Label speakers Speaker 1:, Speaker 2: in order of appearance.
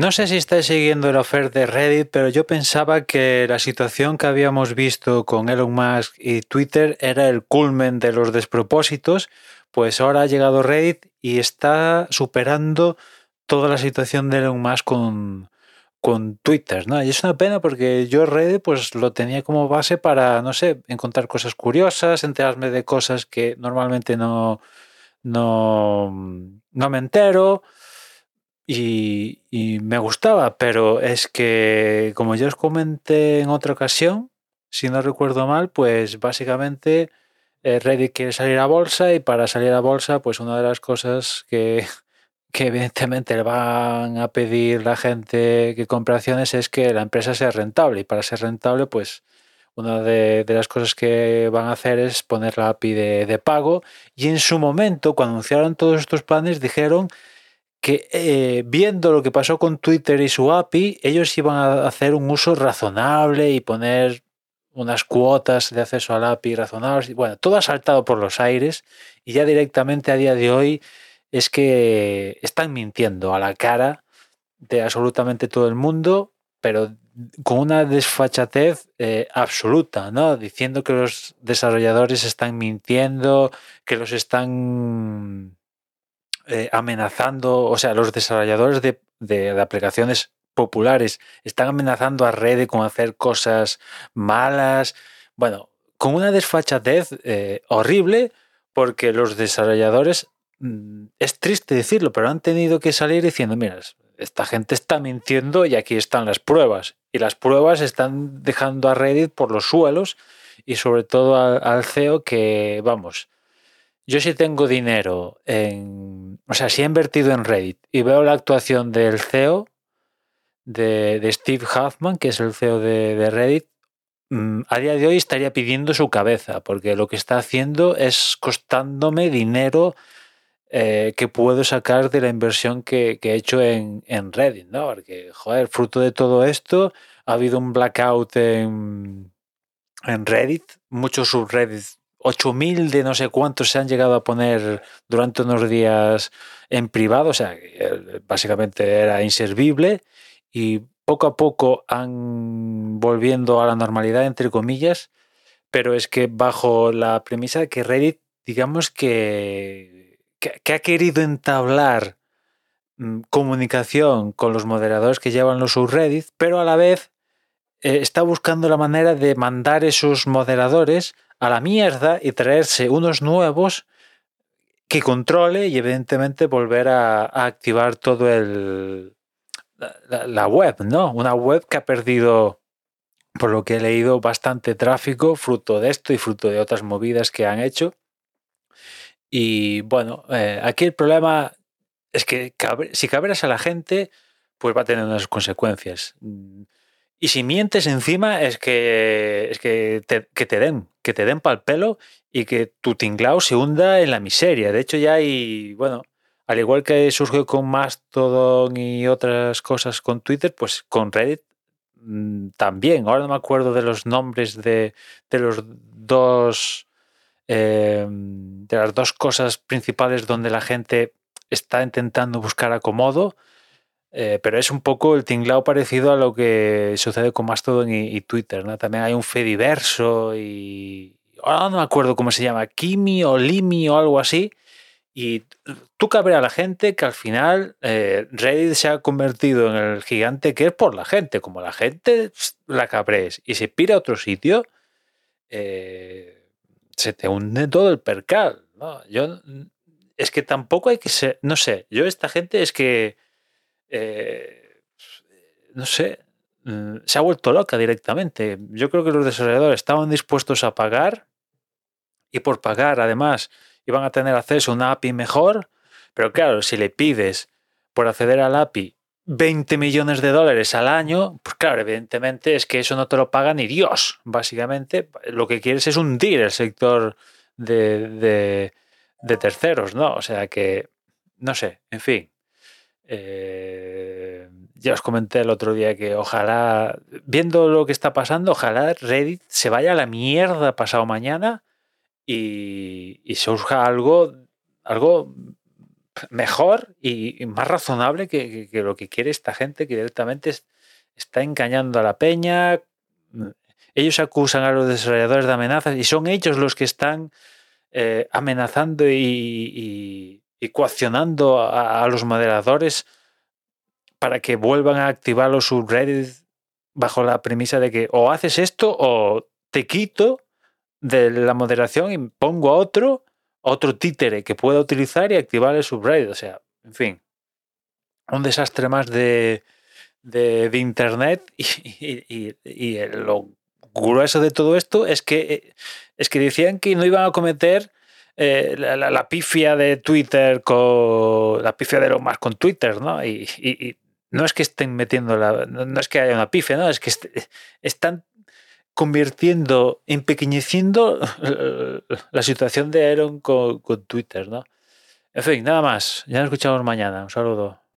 Speaker 1: no sé si estáis siguiendo el oferta de Reddit, pero yo pensaba que la situación que habíamos visto con Elon Musk y Twitter era el culmen de los despropósitos, pues ahora ha llegado Reddit y está superando toda la situación de Elon Musk con, con Twitter, ¿no? Y es una pena porque yo Reddit pues lo tenía como base para, no sé, encontrar cosas curiosas, enterarme de cosas que normalmente no, no, no me entero y, me gustaba, pero es que como yo os comenté en otra ocasión, si no recuerdo mal, pues básicamente eh, Reddit quiere salir a bolsa y para salir a bolsa, pues una de las cosas que, que evidentemente le van a pedir la gente que compre acciones es que la empresa sea rentable. Y para ser rentable, pues una de, las cosas que van a hacer es poner la API de, pago. Y en su momento, cuando anunciaron todos estos planes, dijeron que eh, viendo lo que pasó con Twitter y su API, ellos iban a hacer un uso razonable y poner unas cuotas de acceso al API razonables. Bueno, todo ha saltado por los aires y ya directamente a día de hoy es que están mintiendo a la cara de absolutamente todo el mundo, pero con una desfachatez eh, absoluta, ¿no? Diciendo que los desarrolladores están mintiendo, que los están eh, amenazando, o sea, los desarrolladores de, de, aplicaciones populares están amenazando a Reddit con hacer cosas malas. Bueno, con una desfachatez eh, horrible, porque los desarrolladores Mm, es triste decirlo, pero han tenido que salir diciendo, mira, esta gente está mintiendo y aquí están las pruebas. Y las pruebas están dejando a Reddit por los suelos y sobre todo al CEO que, vamos, yo si tengo dinero en, o sea, si he invertido en Reddit y veo la actuación del CEO, de, de Steve Huffman, que es el CEO de, de Reddit, mm, a día de hoy estaría pidiendo su cabeza, porque lo que está haciendo es costándome dinero eh, que puedo sacar de la inversión que, que he hecho en, en, Reddit, ¿no? Porque, joder, fruto de todo esto, ha habido un blackout en, en Reddit, muchos subreddits, 8000 de no sé cuántos se han llegado a poner durante unos días en privado, o sea, básicamente era inservible y poco a poco han volviendo a la normalidad, entre comillas, pero es que bajo la premisa de que Reddit, digamos que que, ha querido entablar mmm, comunicación con los moderadores que llevan los subreddits, pero a la vez eh, está buscando la manera de mandar esos moderadores a la mierda y traerse unos nuevos que controle y evidentemente volver a, activar todo el la, web, ¿no? Una web que ha perdido, por lo que he leído, bastante tráfico, fruto de esto y fruto de otras movidas que han hecho. Y bueno, eh, aquí el problema es que si cabreas a la gente, pues va a tener unas consecuencias. Mm, y si mientes encima es que, es que, te, que te den, que te den pal pelo y que tu tinglao se hunda en la miseria. De hecho ya hay, bueno, al igual que surgió con Mastodon y otras cosas con Twitter, pues con Reddit mmm, también. Ahora no me acuerdo de los nombres de, de los dos eh, de las dos cosas principales donde la gente está intentando buscar acomodo, eh, pero es un poco el tinglao parecido a lo que sucede con Mastodon y, Twitter. ¿no? También hay un Fediverso y ahora no me acuerdo cómo se llama, Kimi o Limi o algo así. Y tú cabré a la gente que al final eh, Reddit se ha convertido en el gigante que es por la gente. Como la gente la cabres y se pira a otro sitio, eh, se te hunde todo el percal. ¿no? Es que tampoco hay que ser, no sé, yo esta gente es que, eh, no sé, mm, se ha vuelto loca directamente. Yo creo que los desarrolladores estaban dispuestos a pagar y por pagar además iban a tener acceso a una API mejor, pero claro, si le pides por acceder al API 20 millones de dólares al año, pues claro, evidentemente es que eso no te lo paga ni Dios. Básicamente, lo que quieres es hundir el sector de, de, de terceros, ¿no? O sea que, no sé, en fin. Eh, ya os comenté el otro día que ojalá, viendo lo que está pasando, ojalá Reddit se vaya a la mierda pasado mañana y, y surja algo, algo mejor y, más razonable que, lo que quiere esta gente que directamente está engañando a la peña. Ellos acusan a los desarrolladores de amenazas y son ellos los que están eh, amenazando y, coaccionando a, los moderadores para que vuelvan a activar los subreddits bajo la premisa de que o haces esto o te quito de la moderación y pongo a otro, otro títere que pueda utilizar y activar el subreddit. O sea, en fin, un desastre más de, de, Internet y, y, lo grueso de todo esto es que, es que decían que no iban a cometer eh, la, pifia de Twitter con la pifia de lo más con Twitter, ¿no? Y, no es que estén metiendo la, no es que haya una pifia, ¿no? Es que están convirtiendo, empequeñeciendo la situación de Aaron con, con Twitter, ¿no? En fin, nada más. Ya nos escuchamos mañana. Un saludo.